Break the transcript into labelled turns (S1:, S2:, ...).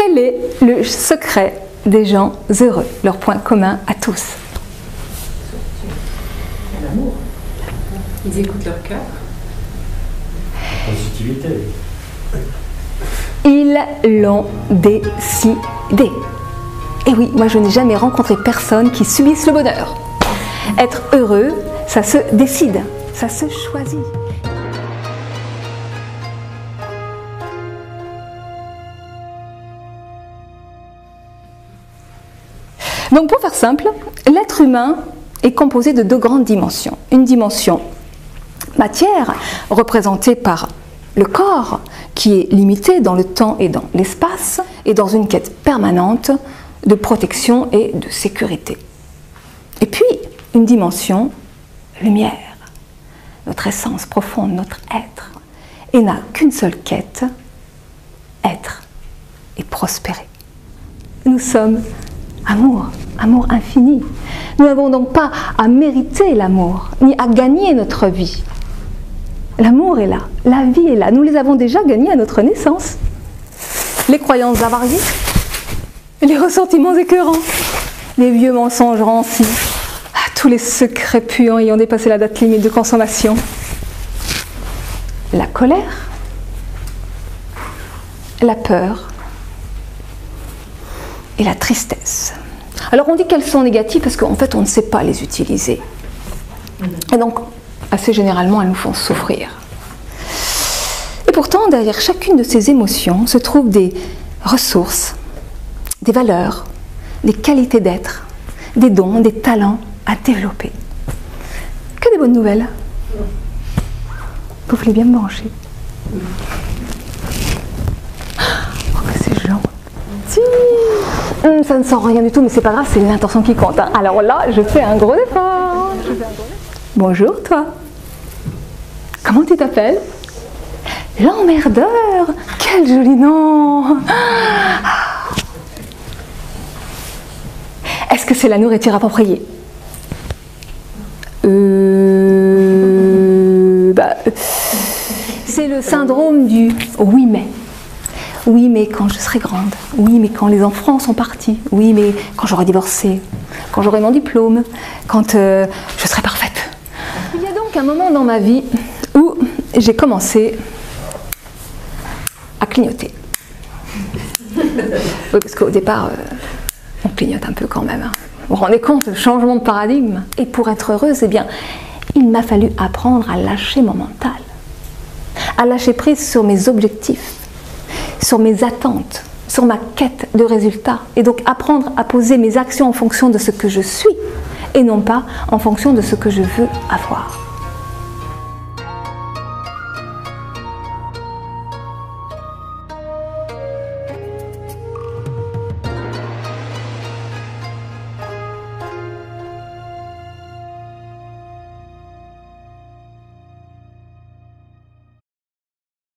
S1: quel est le secret des gens heureux Leur point commun à tous?
S2: L'amour. Ils écoutent leur cœur.
S3: Positivité.
S1: Ils l'ont décidé. Et oui, moi je n'ai jamais rencontré personne qui subisse le bonheur. Être heureux, ça se décide, ça se choisit. Donc pour faire simple, l'être humain est composé de deux grandes dimensions. Une dimension matière, représentée par le corps, qui est limité dans le temps et dans l'espace, et dans une quête permanente de protection et de sécurité. Et puis, une dimension lumière, notre essence profonde, notre être, et n'a qu'une seule quête, être et prospérer. Nous sommes amour, amour infini. Nous n'avons donc pas à mériter l'amour, ni à gagner notre vie. L'amour est là, la vie est là. Nous les avons déjà gagnés à notre naissance. Les croyances avariées, les ressentiments écœurants, les vieux mensonges rancis, ah, tous les secrets puants ayant dépassé la date limite de consommation, la colère, la peur et la tristesse. Alors on dit qu'elles sont négatives parce qu'en fait on ne sait pas les utiliser. Et donc assez généralement elles nous font souffrir. Et pourtant derrière chacune de ces émotions se trouvent des ressources, des valeurs, des qualités d'être, des dons, des talents à développer. Que des bonnes nouvelles. Vous voulez bien me brancher? Oh, c'est gentil Sent rien du tout, mais c'est pas grave, c'est l'intention qui compte. hein. Alors là, je fais un gros effort. Bonjour, toi. Comment tu t'appelles? L'emmerdeur Quel joli nom Est-ce que c'est la nourriture appropriée? Euh, bah, C'est le syndrome du oui mais. Oui mais quand je serai grande. Oui mais quand les enfants sont partis. Oui mais quand j'aurai divorcé. Quand j'aurai mon diplôme. Quand euh, je serai parfaite. Il y a donc un moment dans ma vie où j'ai commencé à clignoter. Oui, parce qu'au départ, euh, on clignote un peu quand même. hein. Vous vous rendez compte, le changement de paradigme Et pour être heureuse, eh bien, il m'a fallu apprendre à lâcher mon mental, à lâcher prise sur mes objectifs, sur mes attentes, sur ma quête de résultats, et donc apprendre à poser mes actions en fonction de ce que je suis, et non pas en fonction de ce que je veux avoir.